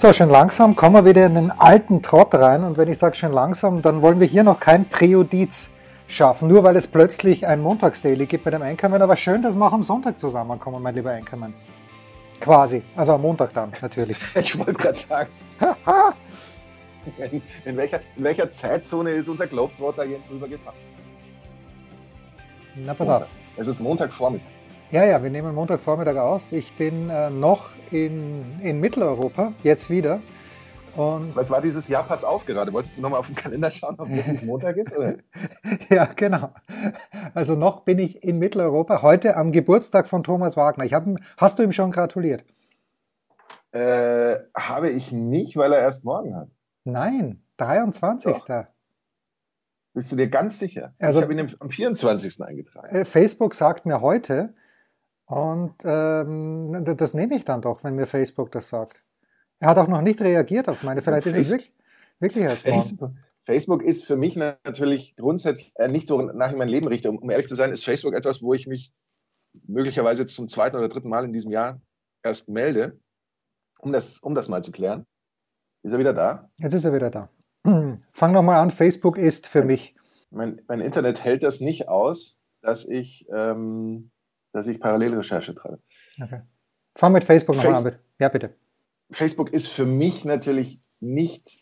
So, schön langsam kommen wir wieder in den alten Trott rein. Und wenn ich sage schön langsam, dann wollen wir hier noch kein Präjudiz schaffen, nur weil es plötzlich ein Montagsdaily gibt mit dem Einkommen. Aber schön, dass wir auch am Sonntag zusammenkommen, mein lieber Einkommen. Quasi. Also am Montag dann, natürlich. Ich wollte gerade sagen. in, in, welcher, in welcher Zeitzone ist unser Globetrotter Jens rübergefahren? Na, pass auf. Es ist Montagvormittag. Ja, ja, wir nehmen Montagvormittag auf. Ich bin äh, noch in, in Mitteleuropa, jetzt wieder. Und Was war dieses Jahr? Pass auf gerade. Wolltest du nochmal auf den Kalender schauen, ob wirklich Montag ist? Oder? ja, genau. Also noch bin ich in Mitteleuropa, heute am Geburtstag von Thomas Wagner. Ich hab, hast du ihm schon gratuliert? Äh, habe ich nicht, weil er erst morgen hat. Nein, 23. Doch. Bist du dir ganz sicher? Also, ich habe ihn am 24. eingetragen. Äh, Facebook sagt mir heute, und ähm, das nehme ich dann doch, wenn mir Facebook das sagt. Er hat auch noch nicht reagiert auf meine. Vielleicht ist es wirklich, wirklich erst Facebook, Facebook ist für mich natürlich grundsätzlich äh, nicht so nach in mein Leben richte. Um, um ehrlich zu sein, ist Facebook etwas, wo ich mich möglicherweise zum zweiten oder dritten Mal in diesem Jahr erst melde, um das, um das mal zu klären. Ist er wieder da? Jetzt ist er wieder da. Fang nochmal an. Facebook ist für mich. Mein, mein Internet hält das nicht aus, dass ich ähm, dass ich Parallelrecherche treibe. Okay. Fang mit Facebook nochmal an, bitte. Ja, bitte. Facebook ist für mich natürlich nicht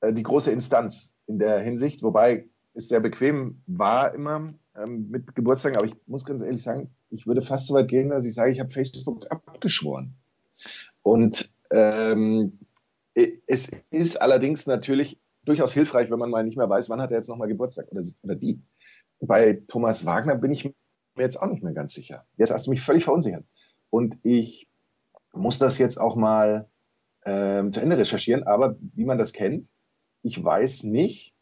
äh, die große Instanz in der Hinsicht, wobei es sehr bequem war immer ähm, mit Geburtstagen, aber ich muss ganz ehrlich sagen, ich würde fast so weit gehen, dass ich sage, ich habe Facebook abgeschworen. Und ähm, es ist allerdings natürlich durchaus hilfreich, wenn man mal nicht mehr weiß, wann hat er jetzt nochmal Geburtstag oder, oder die. Bei Thomas Wagner bin ich mir jetzt auch nicht mehr ganz sicher. Jetzt hast du mich völlig verunsichert. Und ich muss das jetzt auch mal ähm, zu Ende recherchieren, aber wie man das kennt, ich weiß nicht,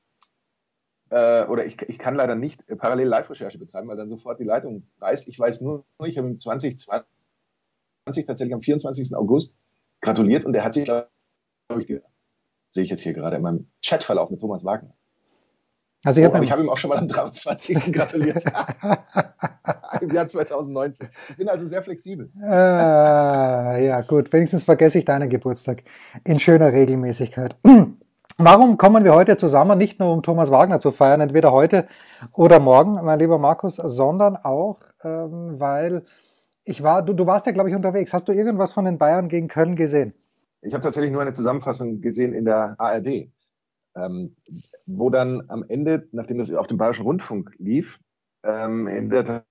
äh, oder ich, ich kann leider nicht parallel Live-Recherche betreiben, weil dann sofort die Leitung reißt. Ich weiß nur, ich habe ihm 2020 tatsächlich am 24. August gratuliert und er hat sich, glaube ich, sehe ich jetzt hier gerade in meinem Chatverlauf mit Thomas Wagner. Also ich, oh, ich habe ihm auch schon mal am 23. gratuliert. Im Jahr 2019. Ich bin also sehr flexibel. Äh, ja, gut. Wenigstens vergesse ich deinen Geburtstag in schöner Regelmäßigkeit. Warum kommen wir heute zusammen? Nicht nur um Thomas Wagner zu feiern, entweder heute oder morgen, mein lieber Markus, sondern auch, ähm, weil ich war, du, du warst ja, glaube ich, unterwegs. Hast du irgendwas von den Bayern gegen Köln gesehen? Ich habe tatsächlich nur eine Zusammenfassung gesehen in der ARD ähm, wo dann am Ende, nachdem das auf dem Bayerischen Rundfunk lief, ähm, in der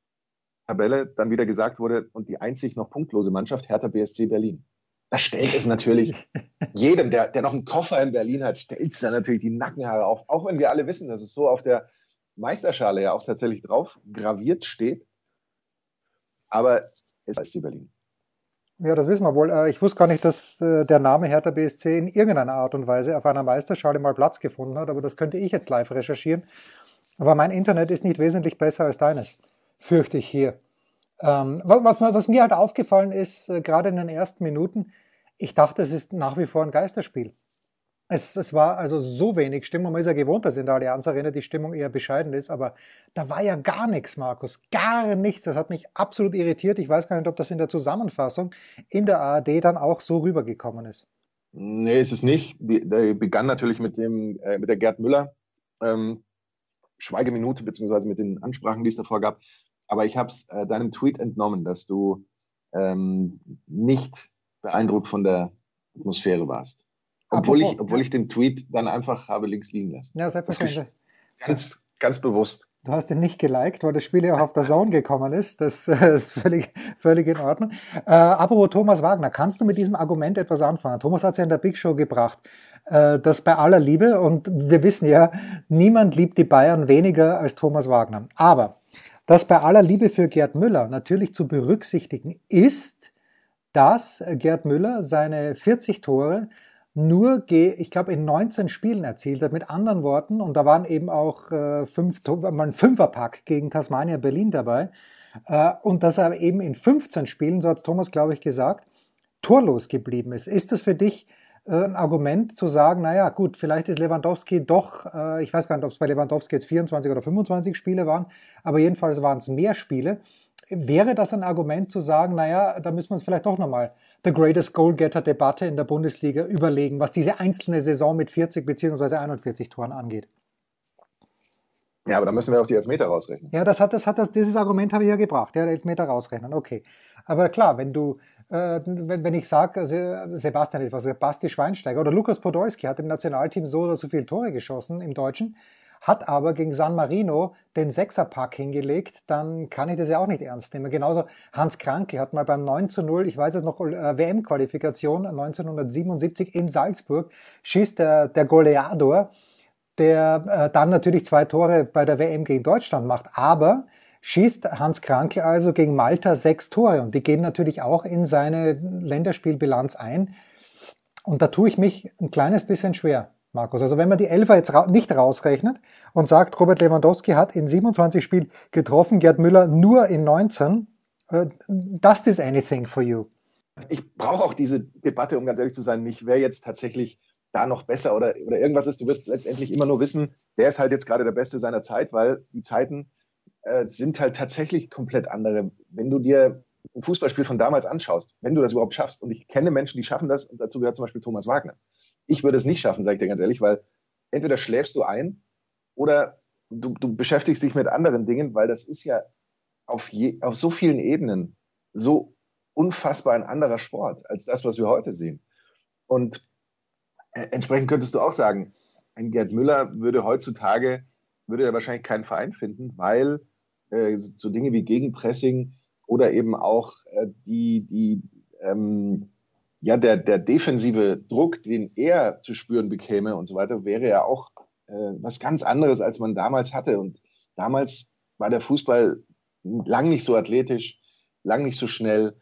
Tabelle dann wieder gesagt wurde, und die einzig noch punktlose Mannschaft, Hertha BSC Berlin. Da stellt es natürlich jedem, der, der noch einen Koffer in Berlin hat, stellt es dann natürlich die Nackenhaare auf. Auch wenn wir alle wissen, dass es so auf der Meisterschale ja auch tatsächlich drauf graviert steht. Aber es ist die Berlin. Ja, das wissen wir wohl. Äh, ich wusste gar nicht, dass äh, der Name Hertha BSC in irgendeiner Art und Weise auf einer Meisterschale mal Platz gefunden hat, aber das könnte ich jetzt live recherchieren. Aber mein Internet ist nicht wesentlich besser als deines, fürchte ich hier. Ähm, was, mir halt aufgefallen ist, äh, gerade in den ersten Minuten, ich dachte, es ist nach wie vor ein Geisterspiel. Es, es war also so wenig Stimmung. Man ist ja gewohnt, dass in der Allianz Arena die Stimmung eher bescheiden ist, aber da war ja gar nichts, Markus. Gar nichts. Das hat mich absolut irritiert. Ich weiß gar nicht, ob das in der Zusammenfassung in der ARD dann auch so rübergekommen ist. Nee, ist es nicht. Die, der begann natürlich mit dem, äh, mit der Gerd Müller ähm, Schweigeminute, beziehungsweise mit den Ansprachen, die es davor gab. Aber ich habe es äh, deinem Tweet entnommen, dass du ähm, nicht beeindruckt von der Atmosphäre warst. Obwohl ich, obwohl ich den Tweet dann einfach habe links liegen lassen. Ja, selbstverständlich. Ganz, ganz bewusst. Du hast ihn nicht geliked, weil das Spiel ja auch auf der Zone gekommen ist. Das äh, ist völlig, völlig in Ordnung. Äh, apropos Thomas Wagner, kannst du mit diesem Argument etwas anfangen? Thomas hat es ja in der Big Show gebracht, äh, dass bei aller Liebe, und wir wissen ja, niemand liebt die Bayern weniger als Thomas Wagner. Aber, dass bei aller Liebe für Gerd Müller natürlich zu berücksichtigen ist, dass Gerd Müller seine 40 Tore nur, ich glaube, in 19 Spielen erzielt hat. Mit anderen Worten, und da waren eben auch äh, fünf, mal ein Fünferpack gegen Tasmania Berlin dabei. Äh, und dass er eben in 15 Spielen, so hat Thomas, glaube ich, gesagt, torlos geblieben ist. Ist das für dich äh, ein Argument zu sagen, naja, gut, vielleicht ist Lewandowski doch, äh, ich weiß gar nicht, ob es bei Lewandowski jetzt 24 oder 25 Spiele waren, aber jedenfalls waren es mehr Spiele. Wäre das ein Argument zu sagen, naja, da müssen wir uns vielleicht doch nochmal The Greatest Goal-Getter-Debatte in der Bundesliga überlegen, was diese einzelne Saison mit 40 bzw. 41 Toren angeht? Ja, aber da müssen wir auch die Elfmeter rausrechnen. Ja, das hat, das hat das, dieses Argument habe ich ja gebracht, ja, Elfmeter rausrechnen, okay. Aber klar, wenn du, äh, wenn, wenn ich sage, also Sebastian etwas, Basti Schweinsteiger oder Lukas Podolski hat im Nationalteam so oder so viele Tore geschossen im Deutschen, hat aber gegen San Marino den Sechserpack hingelegt, dann kann ich das ja auch nicht ernst nehmen. Genauso Hans Kranke hat mal beim 9 zu 0, ich weiß es noch, äh, WM-Qualifikation 1977 in Salzburg, schießt der, der Goleador, der äh, dann natürlich zwei Tore bei der WM gegen Deutschland macht, aber schießt Hans Kranke also gegen Malta sechs Tore und die gehen natürlich auch in seine Länderspielbilanz ein. Und da tue ich mich ein kleines bisschen schwer. Markus. Also wenn man die Elfer jetzt ra nicht rausrechnet und sagt, Robert Lewandowski hat in 27 Spielen getroffen, Gerd Müller nur in 19, uh, does this anything for you? Ich brauche auch diese Debatte, um ganz ehrlich zu sein, nicht, wer jetzt tatsächlich da noch besser oder, oder irgendwas ist. Du wirst letztendlich immer nur wissen, der ist halt jetzt gerade der Beste seiner Zeit, weil die Zeiten äh, sind halt tatsächlich komplett andere. Wenn du dir ein Fußballspiel von damals anschaust, wenn du das überhaupt schaffst, und ich kenne Menschen, die schaffen das, und dazu gehört zum Beispiel Thomas Wagner. Ich würde es nicht schaffen, sage ich dir ganz ehrlich, weil entweder schläfst du ein oder du, du beschäftigst dich mit anderen Dingen, weil das ist ja auf, je, auf so vielen Ebenen so unfassbar ein anderer Sport als das, was wir heute sehen. Und äh, entsprechend könntest du auch sagen, ein Gerd Müller würde heutzutage, würde er wahrscheinlich keinen Verein finden, weil äh, so Dinge wie Gegenpressing oder eben auch äh, die, die ähm, ja, der, der defensive Druck, den er zu spüren bekäme und so weiter, wäre ja auch äh, was ganz anderes, als man damals hatte. Und damals war der Fußball lang nicht so athletisch, lang nicht so schnell.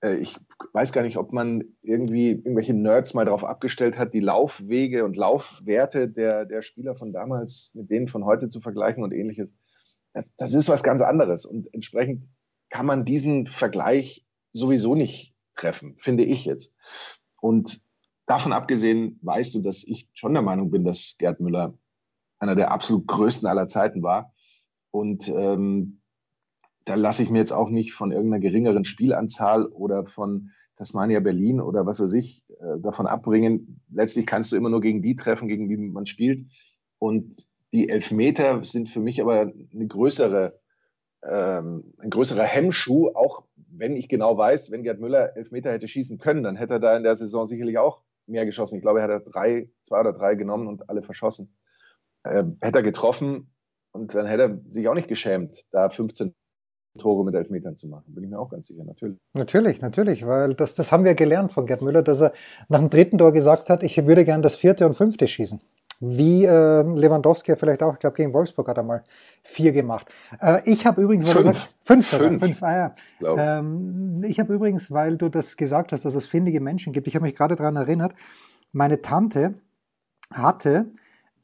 Äh, ich weiß gar nicht, ob man irgendwie irgendwelche Nerds mal darauf abgestellt hat, die Laufwege und Laufwerte der, der Spieler von damals mit denen von heute zu vergleichen und ähnliches. Das, das ist was ganz anderes. Und entsprechend kann man diesen Vergleich sowieso nicht treffen, finde ich jetzt. Und davon abgesehen weißt du, dass ich schon der Meinung bin, dass Gerd Müller einer der absolut größten aller Zeiten war. Und ähm, da lasse ich mir jetzt auch nicht von irgendeiner geringeren Spielanzahl oder von Tasmania Berlin oder was weiß ich äh, davon abbringen. Letztlich kannst du immer nur gegen die treffen, gegen die man spielt. Und die Elfmeter sind für mich aber eine größere ähm, ein größerer Hemmschuh, auch wenn ich genau weiß, wenn Gerd Müller Elfmeter hätte schießen können, dann hätte er da in der Saison sicherlich auch mehr geschossen. Ich glaube, er hat drei, zwei oder drei genommen und alle verschossen. Ähm, hätte er getroffen und dann hätte er sich auch nicht geschämt, da 15 Tore mit Elfmetern zu machen. Bin ich mir auch ganz sicher, natürlich. Natürlich, natürlich, weil das, das haben wir gelernt von Gerd Müller, dass er nach dem dritten Tor gesagt hat, ich würde gern das vierte und fünfte schießen wie äh, Lewandowski vielleicht auch, ich glaube gegen Wolfsburg hat er mal vier gemacht. Äh, ich habe übrigens, fünf. Gesagt, fünf, fünf. fünf ah, ja. ähm, ich habe übrigens, weil du das gesagt hast, dass es findige Menschen gibt, ich habe mich gerade daran erinnert, meine Tante hatte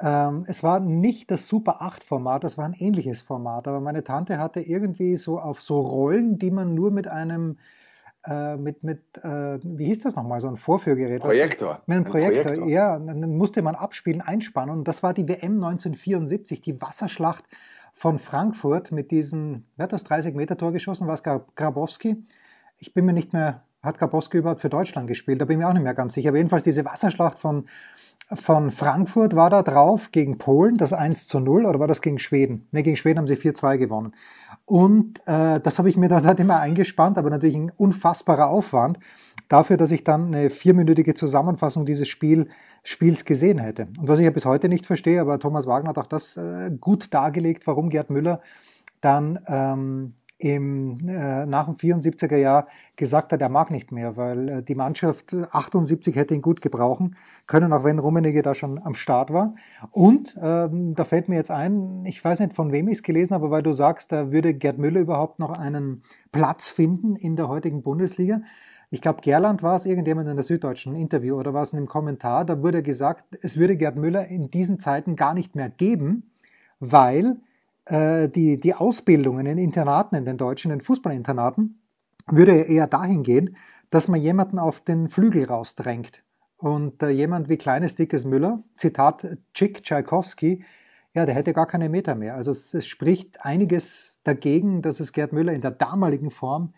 ähm, es war nicht das Super 8 Format, das war ein ähnliches Format, aber meine Tante hatte irgendwie so auf so Rollen, die man nur mit einem äh, mit, mit äh, wie hieß das nochmal, so ein Vorführgerät? Projektor. Mit einem Projektor, Projektor, ja. Dann musste man abspielen, einspannen. Und das war die WM 1974, die Wasserschlacht von Frankfurt mit diesem, wer hat das 30-Meter-Tor geschossen? War es Grabowski? Ich bin mir nicht mehr, hat Grabowski überhaupt für Deutschland gespielt? Da bin ich mir auch nicht mehr ganz sicher. Aber jedenfalls diese Wasserschlacht von, von Frankfurt war da drauf gegen Polen, das 1 zu 0, oder war das gegen Schweden? Ne, gegen Schweden haben sie 4-2 gewonnen. Und äh, das habe ich mir dann halt immer eingespannt, aber natürlich ein unfassbarer Aufwand dafür, dass ich dann eine vierminütige Zusammenfassung dieses Spiel, Spiels gesehen hätte. Und was ich ja bis heute nicht verstehe, aber Thomas Wagner hat auch das äh, gut dargelegt, warum Gerd Müller dann ähm, im, äh, nach dem 74er Jahr gesagt hat, er mag nicht mehr, weil äh, die Mannschaft 78 hätte ihn gut gebrauchen können, auch wenn Rummenigge da schon am Start war. Und ähm, da fällt mir jetzt ein, ich weiß nicht, von wem ich es gelesen habe, weil du sagst, da würde Gerd Müller überhaupt noch einen Platz finden in der heutigen Bundesliga. ich glaube, Gerland war es, irgendjemand in der Süddeutschen Interview oder war es in einem Kommentar, da wurde gesagt, es würde Gerd Müller in diesen Zeiten gar nicht mehr geben, weil äh, die, die Ausbildung in den Internaten, in den deutschen, in den Fußballinternaten, würde eher dahin gehen, dass man jemanden auf den Flügel rausdrängt. Und äh, jemand wie kleines, dickes Müller, Zitat Chick Tchaikovsky, ja, der hätte gar keine Meter mehr. Also es, es, spricht einiges dagegen, dass es Gerd Müller in der damaligen Form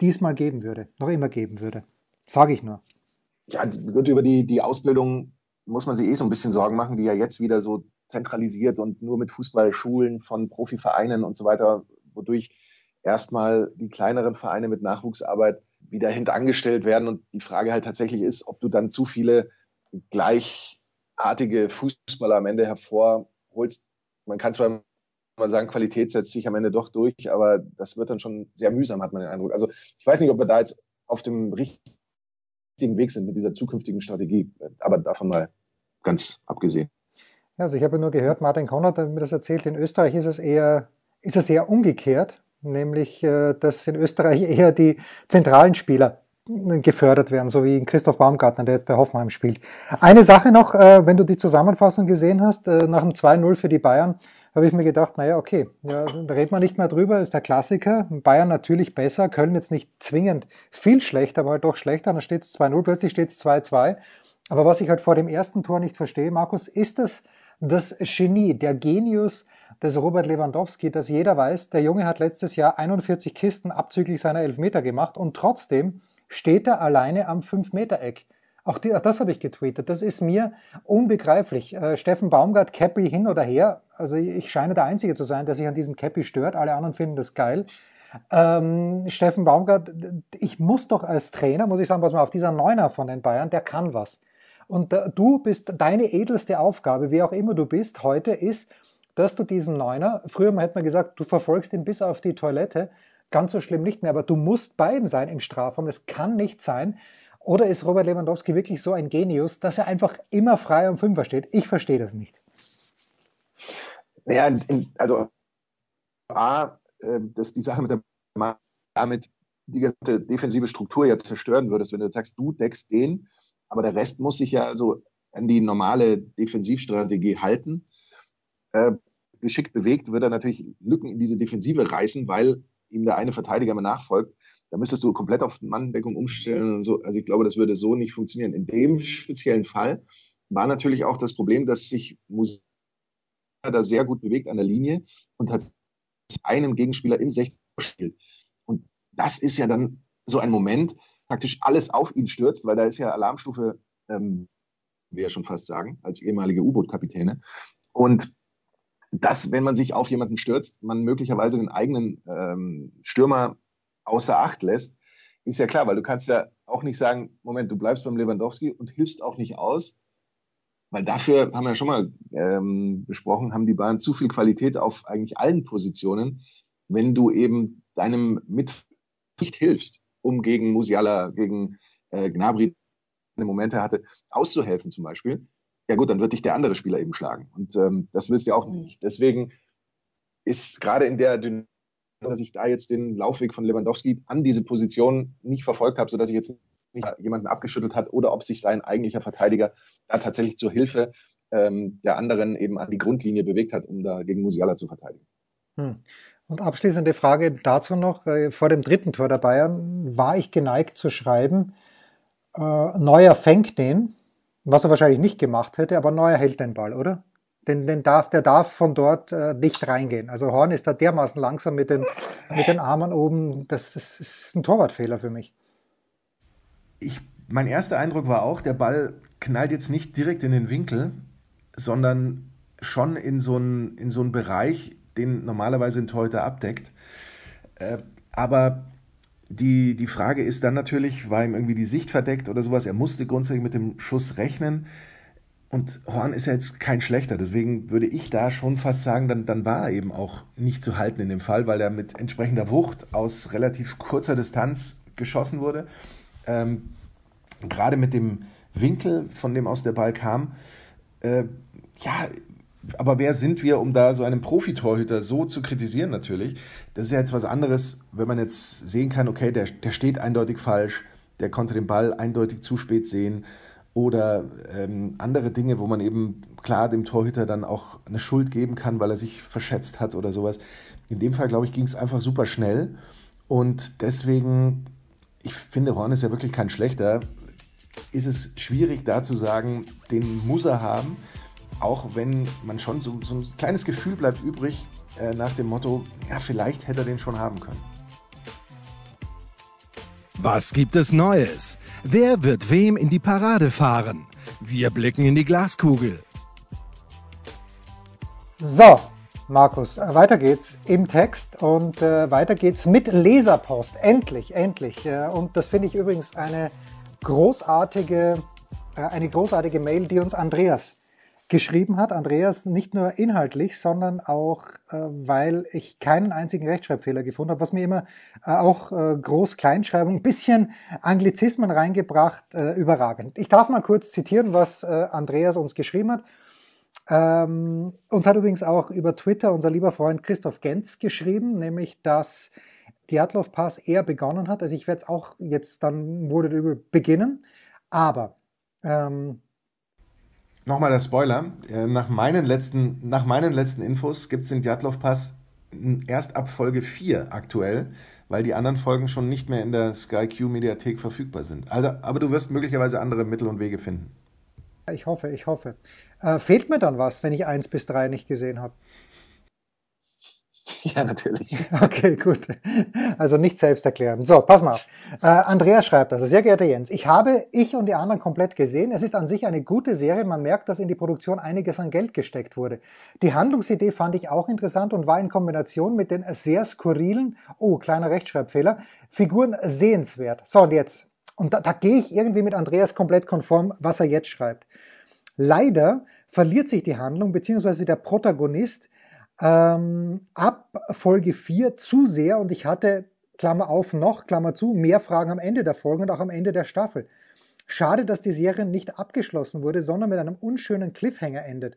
diesmal geben würde, noch immer geben würde. Sage ich nur. Ja, gut, über die, die Ausbildung muss man sich eh so ein bisschen Sorgen machen, die ja jetzt wieder so zentralisiert und nur mit Fußballschulen von Profivereinen und so weiter, wodurch erstmal die kleineren Vereine mit Nachwuchsarbeit wieder hintangestellt werden. Und die Frage halt tatsächlich ist, ob du dann zu viele gleichartige Fußballer am Ende hervorholst. Man kann zwar mal sagen, Qualität setzt sich am Ende doch durch, aber das wird dann schon sehr mühsam, hat man den Eindruck. Also ich weiß nicht, ob wir da jetzt auf dem richtigen Weg sind mit dieser zukünftigen Strategie, aber davon mal ganz abgesehen. Also ich habe nur gehört, Martin Konrad hat mir das erzählt, in Österreich ist es eher, ist es eher umgekehrt, nämlich äh, dass in Österreich eher die zentralen Spieler gefördert werden, so wie Christoph Baumgartner, der jetzt bei Hoffenheim spielt. Eine Sache noch, äh, wenn du die Zusammenfassung gesehen hast, äh, nach dem 2-0 für die Bayern, habe ich mir gedacht, naja, okay, ja, da redet man nicht mehr drüber, ist der Klassiker. Bayern natürlich besser, Köln jetzt nicht zwingend viel schlechter, aber halt doch schlechter. Dann steht es 2-0, plötzlich steht es 2-2. Aber was ich halt vor dem ersten Tor nicht verstehe, Markus, ist das das Genie, der Genius des Robert Lewandowski, dass jeder weiß, der Junge hat letztes Jahr 41 Kisten abzüglich seiner Elfmeter gemacht und trotzdem steht er alleine am 5-Meter-Eck. Auch, auch, das habe ich getweetet. Das ist mir unbegreiflich. Äh, Steffen Baumgart, Cappy hin oder her. Also ich scheine der Einzige zu sein, der sich an diesem Cappy stört. Alle anderen finden das geil. Ähm, Steffen Baumgart, ich muss doch als Trainer, muss ich sagen, was mal auf dieser Neuner von den Bayern, der kann was. Und du bist, deine edelste Aufgabe, wie auch immer du bist, heute ist, dass du diesen Neuner, früher hätte man gesagt, du verfolgst ihn bis auf die Toilette, ganz so schlimm nicht mehr, aber du musst bei ihm sein im Strafraum. Das kann nicht sein. Oder ist Robert Lewandowski wirklich so ein Genius, dass er einfach immer frei am Fünfer steht? Ich verstehe das nicht. Naja, also A, äh, dass die Sache mit der damit die ganze defensive Struktur jetzt zerstören würdest, wenn du sagst, du deckst den, aber der Rest muss sich ja so an die normale Defensivstrategie halten. Äh, geschickt bewegt, wird er natürlich Lücken in diese Defensive reißen, weil ihm der eine Verteidiger mal nachfolgt. Da müsstest du komplett auf Manndeckung umstellen und so. Also ich glaube, das würde so nicht funktionieren. In dem speziellen Fall war natürlich auch das Problem, dass sich Musiala da sehr gut bewegt an der Linie und hat einen Gegenspieler im 16 spielt. Und das ist ja dann so ein Moment, praktisch alles auf ihn stürzt, weil da ist ja Alarmstufe, ähm, wie ja schon fast sagen, als ehemalige U-Boot-Kapitäne. Und dass, wenn man sich auf jemanden stürzt, man möglicherweise den eigenen ähm, Stürmer außer Acht lässt, ist ja klar, weil du kannst ja auch nicht sagen, Moment, du bleibst beim Lewandowski und hilfst auch nicht aus, weil dafür haben wir ja schon mal ähm, besprochen, haben die Bayern zu viel Qualität auf eigentlich allen Positionen, wenn du eben deinem Mit nicht hilfst, um gegen Musiala, gegen äh, Gnabry Momente hatte, auszuhelfen zum Beispiel, ja gut, dann wird dich der andere Spieler eben schlagen. Und ähm, das willst du ja auch nicht. Deswegen ist gerade in der Dynamik, dass ich da jetzt den Laufweg von Lewandowski an diese Position nicht verfolgt habe, sodass ich jetzt nicht jemanden abgeschüttelt hat oder ob sich sein eigentlicher Verteidiger da tatsächlich zur Hilfe ähm, der anderen eben an die Grundlinie bewegt hat, um da gegen Musiala zu verteidigen. Hm. Und abschließende Frage dazu noch. Äh, vor dem dritten Tor der Bayern war ich geneigt zu schreiben, äh, Neuer fängt den was er wahrscheinlich nicht gemacht hätte, aber Neuer hält den Ball, oder? Den, den darf, der darf von dort äh, nicht reingehen. Also Horn ist da dermaßen langsam mit den, mit den Armen oben. Das, das, ist ein Torwartfehler für mich. Ich, mein erster Eindruck war auch, der Ball knallt jetzt nicht direkt in den Winkel, sondern schon in so einen, in so einen Bereich, den normalerweise ein Torhüter abdeckt. Äh, aber die, die Frage ist dann natürlich, war ihm irgendwie die Sicht verdeckt oder sowas? Er musste grundsätzlich mit dem Schuss rechnen. Und Horn ist ja jetzt kein schlechter. Deswegen würde ich da schon fast sagen, dann, dann war er eben auch nicht zu halten in dem Fall, weil er mit entsprechender Wucht aus relativ kurzer Distanz geschossen wurde. Ähm, gerade mit dem Winkel, von dem aus der Ball kam, äh, ja, aber wer sind wir, um da so einen Profitorhüter so zu kritisieren natürlich? Das ist ja jetzt was anderes, wenn man jetzt sehen kann, okay, der, der steht eindeutig falsch, der konnte den Ball eindeutig zu spät sehen oder ähm, andere Dinge, wo man eben klar dem Torhüter dann auch eine Schuld geben kann, weil er sich verschätzt hat oder sowas. In dem Fall, glaube ich, ging es einfach super schnell und deswegen, ich finde, Horn ist ja wirklich kein schlechter, ist es schwierig da zu sagen, den muss er haben, auch wenn man schon so, so ein kleines Gefühl bleibt übrig äh, nach dem Motto, ja, vielleicht hätte er den schon haben können. Was gibt es Neues? Wer wird wem in die Parade fahren? Wir blicken in die Glaskugel. So, Markus, äh, weiter geht's im Text und äh, weiter geht's mit Leserpost. Endlich, endlich. Äh, und das finde ich übrigens eine großartige, äh, eine großartige Mail, die uns Andreas geschrieben hat. Andreas nicht nur inhaltlich, sondern auch, äh, weil ich keinen einzigen Rechtschreibfehler gefunden habe, was mir immer äh, auch äh, Groß-Kleinschreibung, ein bisschen Anglizismen reingebracht, äh, überragend. Ich darf mal kurz zitieren, was äh, Andreas uns geschrieben hat. Ähm, uns hat übrigens auch über Twitter unser lieber Freund Christoph Genz geschrieben, nämlich dass Diatlov Pass eher begonnen hat. Also ich werde es auch jetzt dann wurde beginnen, aber ähm, Nochmal der Spoiler. Äh, nach meinen letzten, nach meinen letzten Infos gibt es den Djatlov Pass erst ab Folge 4 aktuell, weil die anderen Folgen schon nicht mehr in der Sky Q Mediathek verfügbar sind. Also, aber du wirst möglicherweise andere Mittel und Wege finden. Ich hoffe, ich hoffe. Äh, fehlt mir dann was, wenn ich 1 bis 3 nicht gesehen habe? Ja, natürlich. Okay, gut. Also nicht selbst erklären. So, pass mal. Äh, Andrea schreibt also, sehr geehrter Jens, ich habe ich und die anderen komplett gesehen. Es ist an sich eine gute Serie. Man merkt, dass in die Produktion einiges an Geld gesteckt wurde. Die Handlungsidee fand ich auch interessant und war in Kombination mit den sehr skurrilen, oh, kleiner Rechtschreibfehler, Figuren sehenswert. So, und jetzt. Und da, da gehe ich irgendwie mit Andreas komplett konform, was er jetzt schreibt. Leider verliert sich die Handlung, beziehungsweise der Protagonist ähm, ab Folge 4 zu sehr und ich hatte, Klammer auf, noch, Klammer zu, mehr Fragen am Ende der Folge und auch am Ende der Staffel. Schade, dass die Serie nicht abgeschlossen wurde, sondern mit einem unschönen Cliffhanger endet.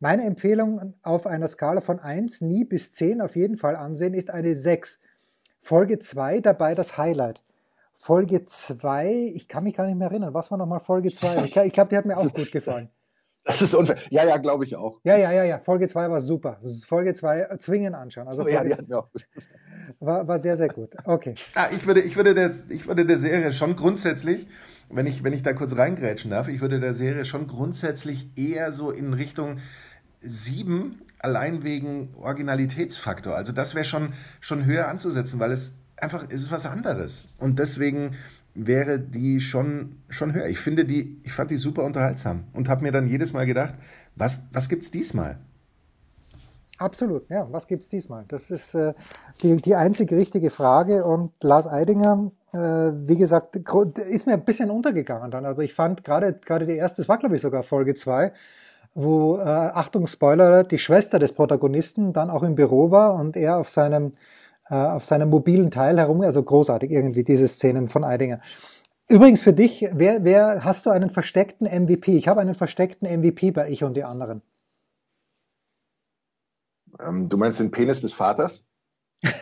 Meine Empfehlung auf einer Skala von 1, nie bis 10 auf jeden Fall ansehen, ist eine 6. Folge 2 dabei das Highlight. Folge 2, ich kann mich gar nicht mehr erinnern, was war nochmal Folge 2? Ich, ich glaube, die hat mir auch gut gefallen. Das ist unfair. Ja, ja, glaube ich auch. Ja, ja, ja, ja. Folge 2 war super. Folge 2 äh, zwingen anschauen. Also oh, ja, ja, ja. War, war sehr, sehr gut. Okay. Ah, ich, würde, ich, würde des, ich würde der Serie schon grundsätzlich, wenn ich, wenn ich da kurz reingrätschen darf, ich würde der Serie schon grundsätzlich eher so in Richtung 7 allein wegen Originalitätsfaktor. Also das wäre schon, schon höher anzusetzen, weil es einfach es ist was anderes. Und deswegen wäre die schon, schon höher. Ich finde die, ich fand die super unterhaltsam und habe mir dann jedes Mal gedacht, was, was es diesmal? Absolut, ja, was gibt es diesmal? Das ist äh, die, die einzige richtige Frage und Lars Eidinger, äh, wie gesagt, ist mir ein bisschen untergegangen dann, aber ich fand gerade gerade die erste, das war glaube ich sogar Folge 2, wo, äh, Achtung, Spoiler, die Schwester des Protagonisten dann auch im Büro war und er auf seinem auf seinem mobilen Teil herum. Also großartig irgendwie diese Szenen von Eidinger. Übrigens für dich, wer, wer hast du einen versteckten MVP? Ich habe einen versteckten MVP bei Ich und die anderen. Ähm, du meinst den Penis des Vaters?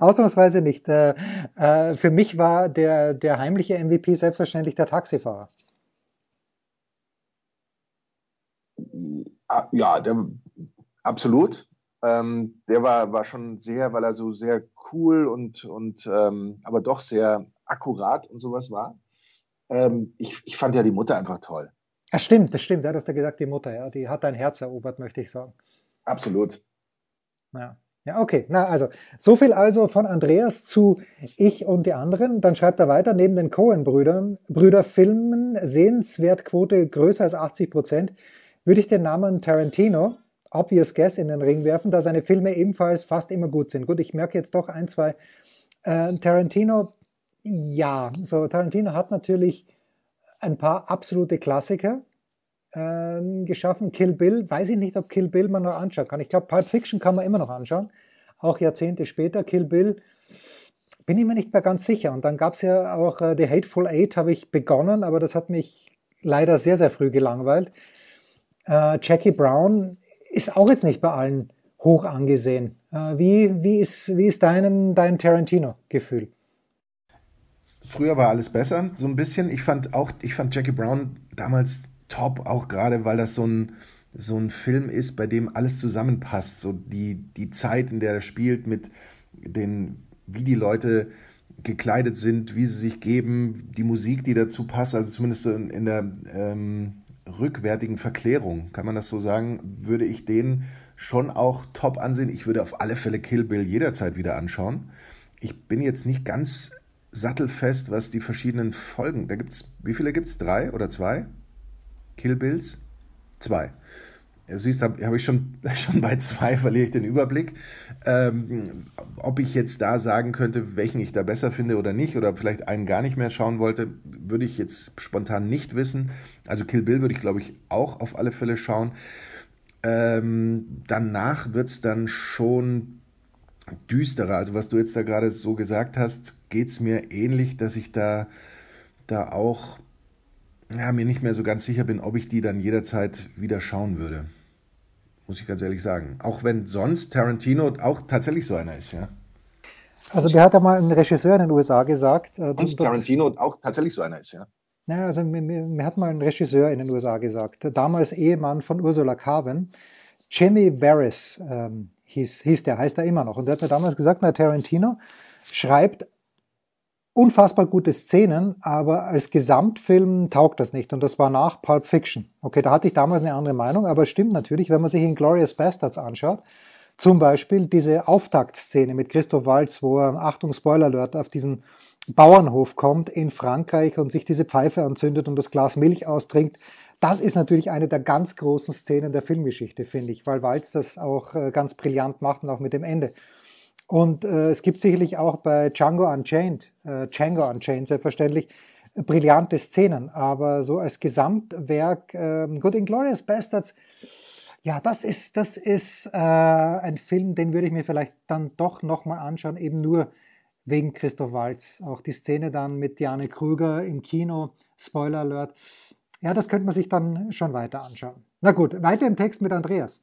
Ausnahmsweise nicht. Äh, äh, für mich war der, der heimliche MVP selbstverständlich der Taxifahrer. Ja, der, absolut. Ähm, der war, war schon sehr, weil er so sehr cool und, und ähm, aber doch sehr akkurat und sowas war. Ähm, ich, ich fand ja die Mutter einfach toll. Das stimmt, das stimmt. Ja, du hast ja gesagt, die Mutter, ja, die hat dein Herz erobert, möchte ich sagen. Absolut. Ja. Ja, okay. Na, also, so viel also von Andreas zu Ich und die anderen. Dann schreibt er weiter, neben den Cohen-Brüdern, Brüderfilmen, Sehenswertquote größer als 80 Prozent, würde ich den Namen Tarantino Obvious Guess in den Ring werfen, da seine Filme ebenfalls fast immer gut sind. Gut, ich merke jetzt doch ein, zwei. Äh, Tarantino, ja, so Tarantino hat natürlich ein paar absolute Klassiker äh, geschaffen. Kill Bill, weiß ich nicht, ob Kill Bill man noch anschauen kann. Ich glaube, Pulp Fiction kann man immer noch anschauen, auch Jahrzehnte später. Kill Bill bin ich mir nicht mehr ganz sicher. Und dann gab es ja auch äh, The Hateful Eight, habe ich begonnen, aber das hat mich leider sehr, sehr früh gelangweilt. Äh, Jackie Brown ist auch jetzt nicht bei allen hoch angesehen. Äh, wie, wie ist, wie ist dein, dein Tarantino-Gefühl? Früher war alles besser, so ein bisschen. Ich fand auch, ich fand Jackie Brown damals top, auch gerade, weil das so ein, so ein Film ist, bei dem alles zusammenpasst. So die, die Zeit, in der er spielt, mit den, wie die Leute gekleidet sind, wie sie sich geben, die Musik, die dazu passt, also zumindest so in, in der ähm, rückwärtigen Verklärung, kann man das so sagen, würde ich den schon auch top ansehen. Ich würde auf alle Fälle Kill Bill jederzeit wieder anschauen. Ich bin jetzt nicht ganz sattelfest, was die verschiedenen Folgen, da gibt's, wie viele gibt es? Drei oder zwei? Kill Bills? Zwei. Siehst, habe hab ich schon, schon bei zwei verliere ich den Überblick. Ähm, ob ich jetzt da sagen könnte, welchen ich da besser finde oder nicht, oder vielleicht einen gar nicht mehr schauen wollte, würde ich jetzt spontan nicht wissen. Also Kill Bill würde ich, glaube ich, auch auf alle Fälle schauen. Ähm, danach wird es dann schon düsterer. Also was du jetzt da gerade so gesagt hast, geht es mir ähnlich, dass ich da, da auch ja, mir nicht mehr so ganz sicher bin, ob ich die dann jederzeit wieder schauen würde. Muss ich ganz ehrlich sagen. Auch wenn sonst Tarantino auch tatsächlich so einer ist, ja. Also mir hat einmal ein Regisseur in den USA gesagt. Äh, sonst Tarantino auch tatsächlich so einer ist, ja. Naja, also mir, mir, hat mal ein Regisseur in den USA gesagt, damals Ehemann von Ursula Carven, Jimmy Barris ähm, hieß, hieß der, heißt er immer noch. Und der hat mir damals gesagt, na, Tarantino schreibt unfassbar gute Szenen, aber als Gesamtfilm taugt das nicht. Und das war nach Pulp Fiction. Okay, da hatte ich damals eine andere Meinung, aber es stimmt natürlich, wenn man sich in Glorious Bastards anschaut, zum Beispiel diese Auftaktszene mit Christoph Waltz, wo er, Achtung, Spoiler Alert, auf diesen Bauernhof kommt in Frankreich und sich diese Pfeife anzündet und das Glas Milch austrinkt. Das ist natürlich eine der ganz großen Szenen der Filmgeschichte, finde ich, weil Waltz das auch äh, ganz brillant macht und auch mit dem Ende. Und äh, es gibt sicherlich auch bei Django Unchained, äh, Django Unchained selbstverständlich, brillante Szenen. Aber so als Gesamtwerk, äh, gut, Inglourious Bastards, ja, das ist, das ist äh, ein Film, den würde ich mir vielleicht dann doch nochmal anschauen, eben nur wegen Christoph Waltz. Auch die Szene dann mit Diane Krüger im Kino, Spoiler Alert. Ja, das könnte man sich dann schon weiter anschauen. Na gut, weiter im Text mit Andreas.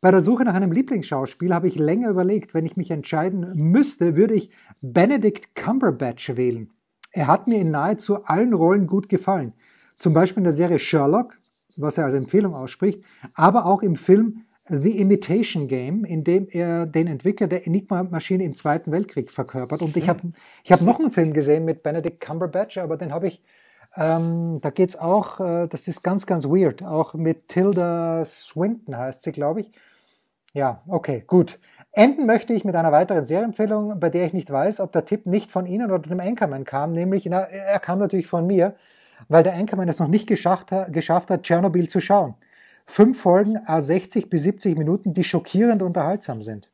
Bei der Suche nach einem Lieblingsschauspiel habe ich länger überlegt. Wenn ich mich entscheiden müsste, würde ich Benedict Cumberbatch wählen. Er hat mir in nahezu allen Rollen gut gefallen. Zum Beispiel in der Serie Sherlock, was er als Empfehlung ausspricht, aber auch im Film The Imitation Game, in dem er den Entwickler der Enigma-Maschine im Zweiten Weltkrieg verkörpert. Und ich habe ich hab noch einen Film gesehen mit Benedict Cumberbatch, aber den habe ich ähm, da geht es auch, äh, das ist ganz, ganz weird, auch mit Tilda Swinton heißt sie, glaube ich. Ja, okay, gut. Enden möchte ich mit einer weiteren Serienempfehlung, bei der ich nicht weiß, ob der Tipp nicht von Ihnen oder dem Anchorman kam, nämlich, na, er kam natürlich von mir, weil der Anchorman es noch nicht geschafft, geschafft hat, Tschernobyl zu schauen. Fünf Folgen, a 60 bis 70 Minuten, die schockierend unterhaltsam sind.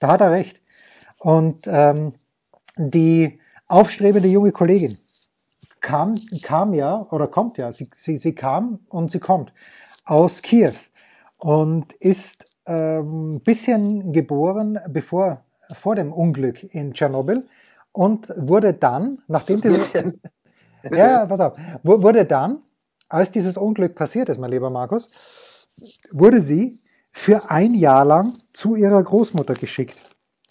Da hat er recht. Und ähm, die aufstrebende junge Kollegin, kam, kam ja oder kommt ja, sie, sie, sie kam und sie kommt aus Kiew und ist ein ähm, bisschen geboren bevor, vor dem Unglück in Tschernobyl und wurde dann, nachdem dieses, ja, pass auf, wurde dann, als dieses Unglück passiert ist, mein lieber Markus, wurde sie für ein Jahr lang zu ihrer Großmutter geschickt,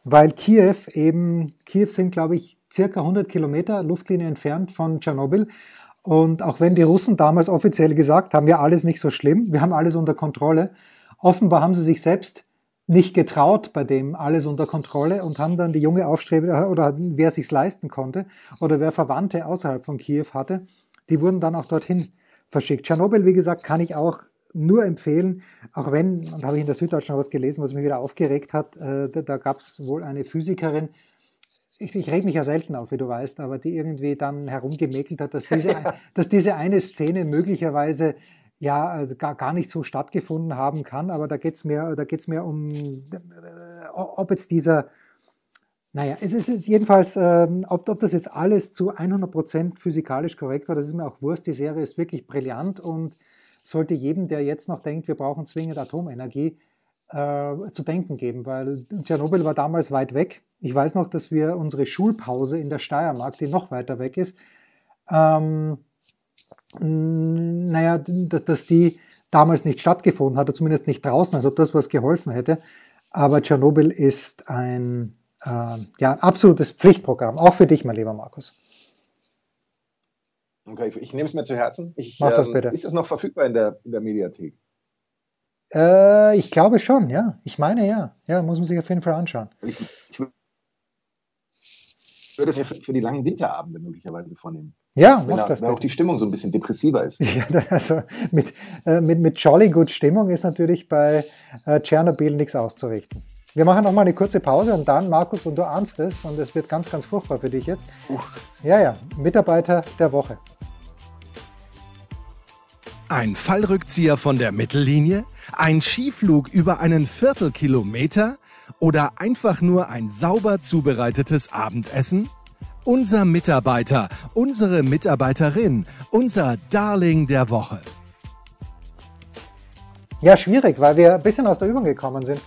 weil Kiew eben, Kiew sind, glaube ich, circa 100 Kilometer Luftlinie entfernt von Tschernobyl. Und auch wenn die Russen damals offiziell gesagt haben, ja, alles nicht so schlimm, wir haben alles unter Kontrolle, offenbar haben sie sich selbst nicht getraut bei dem alles unter Kontrolle und haben dann die junge Aufstreber oder wer sich's leisten konnte oder wer Verwandte außerhalb von Kiew hatte, die wurden dann auch dorthin verschickt. Tschernobyl, wie gesagt, kann ich auch nur empfehlen, auch wenn, und da habe ich in der Süddeutschen was gelesen, was mich wieder aufgeregt hat, äh, da, da gab es wohl eine Physikerin, ich, ich reg mich ja selten auf, wie du weißt, aber die irgendwie dann herumgemäkelt hat, dass diese, dass diese eine Szene möglicherweise ja also gar, gar nicht so stattgefunden haben kann. Aber da geht's mir, da geht's mir um, äh, ob jetzt dieser, naja, es ist jedenfalls, ähm, ob, ob das jetzt alles zu 100% physikalisch korrekt war, das ist mir auch Wurst. Die Serie ist wirklich brillant und sollte jedem, der jetzt noch denkt, wir brauchen zwingend Atomenergie, äh, zu denken geben, weil Tschernobyl war damals weit weg. Ich weiß noch, dass wir unsere Schulpause in der Steiermark, die noch weiter weg ist, ähm, naja, dass die damals nicht stattgefunden hat, oder zumindest nicht draußen, als ob das was geholfen hätte. Aber Tschernobyl ist ein, äh, ja, absolutes Pflichtprogramm, auch für dich, mein lieber Markus. Okay, ich, ich nehme es mir zu Herzen. Ich, Mach das ähm, bitte. Ist es noch verfügbar in der, in der Mediathek? Äh, ich glaube schon, ja. Ich meine ja. Ja, muss man sich auf jeden Fall anschauen. Ich, ich würde es mir für, für, die langen Winterabende möglicherweise vornehmen. Ja, wenn, er, wenn auch die Stimmung so ein bisschen depressiver ist. Ja, also mit, äh, mit, mit jolly gut Stimmung ist natürlich bei äh, Tschernobyl nichts auszurichten. Wir machen noch mal eine kurze Pause und dann, Markus, und du ahnst es, und es wird ganz, ganz furchtbar für dich jetzt. Uff. Ja, ja, Mitarbeiter der Woche. Ein Fallrückzieher von der Mittellinie? Ein Skiflug über einen Viertelkilometer? Oder einfach nur ein sauber zubereitetes Abendessen? Unser Mitarbeiter, unsere Mitarbeiterin, unser Darling der Woche. Ja, schwierig, weil wir ein bisschen aus der Übung gekommen sind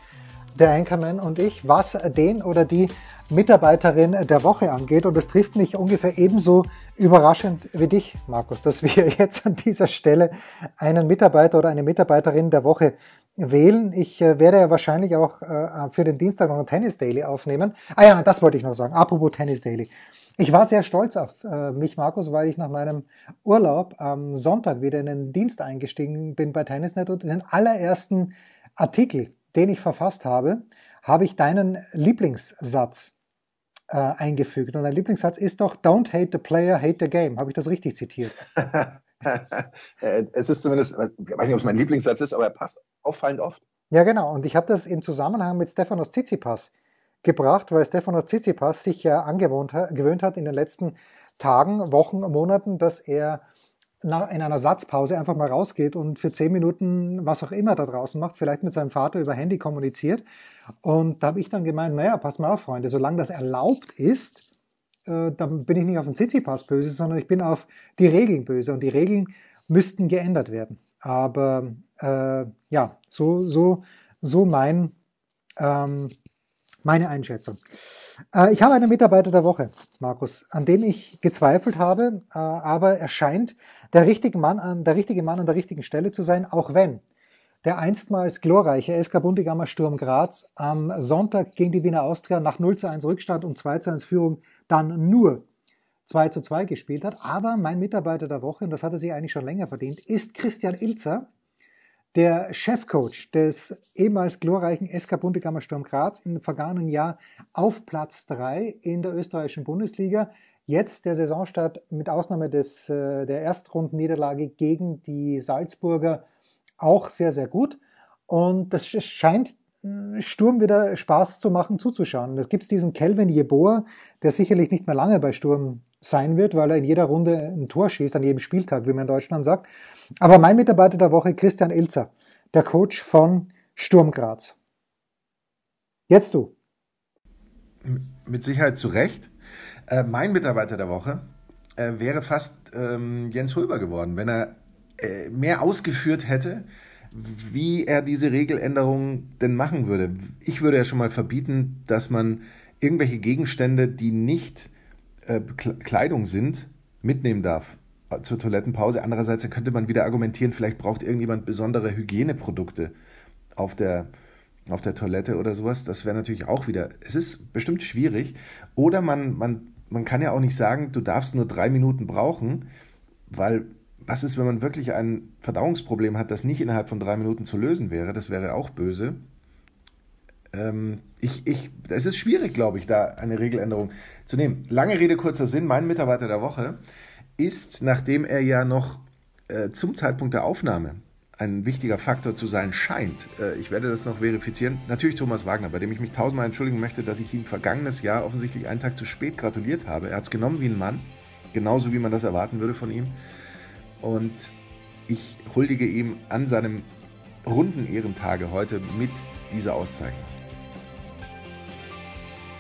der Anchorman und ich, was den oder die Mitarbeiterin der Woche angeht. Und es trifft mich ungefähr ebenso überraschend wie dich, Markus, dass wir jetzt an dieser Stelle einen Mitarbeiter oder eine Mitarbeiterin der Woche wählen. Ich äh, werde ja wahrscheinlich auch äh, für den Dienstag noch ein Tennis Daily aufnehmen. Ah ja, das wollte ich noch sagen. Apropos Tennis Daily. Ich war sehr stolz auf äh, mich, Markus, weil ich nach meinem Urlaub am Sonntag wieder in den Dienst eingestiegen bin bei Tennisnet und den allerersten Artikel den ich verfasst habe, habe ich deinen Lieblingssatz äh, eingefügt. Und dein Lieblingssatz ist doch Don't hate the player, hate the game. Habe ich das richtig zitiert? Es ist zumindest, ich weiß nicht, ob es mein Lieblingssatz ist, aber er passt auffallend oft. Ja, genau. Und ich habe das im Zusammenhang mit Stefanos Tsitsipas gebracht, weil Stefanos Tsitsipas sich ja angewohnt, gewöhnt hat in den letzten Tagen, Wochen, Monaten, dass er in einer Satzpause einfach mal rausgeht und für zehn Minuten was auch immer da draußen macht, vielleicht mit seinem Vater über Handy kommuniziert. Und da habe ich dann gemeint, naja, passt mal auf, Freunde, solange das erlaubt ist, äh, dann bin ich nicht auf den Tsitsipas böse, sondern ich bin auf die Regeln böse. Und die Regeln müssten geändert werden. Aber äh, ja, so, so, so mein, ähm, meine Einschätzung. Äh, ich habe einen Mitarbeiter der Woche, Markus, an dem ich gezweifelt habe, äh, aber er scheint der richtige Mann an der richtige Mann an der richtigen Stelle zu sein, auch wenn der einstmals glorreiche SK Bundegammer Sturm Graz am Sonntag gegen die Wiener Austria nach 0 zu 1 Rückstand und 2 zu 1 Führung dann nur 2 zu 2 gespielt hat. Aber mein Mitarbeiter der Woche, und das hat er sich eigentlich schon länger verdient, ist Christian Ilzer, der Chefcoach des ehemals glorreichen SK Bundegammer Sturm Graz im vergangenen Jahr auf Platz 3 in der österreichischen Bundesliga. Jetzt der Saisonstart mit Ausnahme des, äh, der Erstrundenniederlage gegen die Salzburger auch sehr, sehr gut. Und das scheint äh, Sturm wieder Spaß zu machen, zuzuschauen. Da gibt es diesen Kelvin Jeboa, der sicherlich nicht mehr lange bei Sturm sein wird, weil er in jeder Runde ein Tor schießt, an jedem Spieltag, wie man in Deutschland sagt. Aber mein Mitarbeiter der Woche, Christian Ilzer, der Coach von Sturm Graz. Jetzt du. Mit Sicherheit zu Recht. Äh, mein Mitarbeiter der Woche äh, wäre fast ähm, Jens Hulber geworden, wenn er äh, mehr ausgeführt hätte, wie er diese Regeländerung denn machen würde. Ich würde ja schon mal verbieten, dass man irgendwelche Gegenstände, die nicht äh, Kleidung sind, mitnehmen darf äh, zur Toilettenpause. Andererseits könnte man wieder argumentieren, vielleicht braucht irgendjemand besondere Hygieneprodukte auf der, auf der Toilette oder sowas. Das wäre natürlich auch wieder, es ist bestimmt schwierig. Oder man, man, man kann ja auch nicht sagen, du darfst nur drei Minuten brauchen, weil was ist, wenn man wirklich ein Verdauungsproblem hat, das nicht innerhalb von drei Minuten zu lösen wäre? Das wäre auch böse ähm, ich, ich, es ist schwierig, glaube ich, da eine Regeländerung zu nehmen. Lange Rede, kurzer Sinn. Mein Mitarbeiter der Woche ist, nachdem er ja noch äh, zum Zeitpunkt der Aufnahme ein wichtiger Faktor zu sein scheint. Äh, ich werde das noch verifizieren. Natürlich Thomas Wagner, bei dem ich mich tausendmal entschuldigen möchte, dass ich ihm vergangenes Jahr offensichtlich einen Tag zu spät gratuliert habe. Er hat es genommen wie ein Mann, genauso wie man das erwarten würde von ihm. Und ich huldige ihm an seinem runden Ehrentage heute mit dieser Auszeichnung.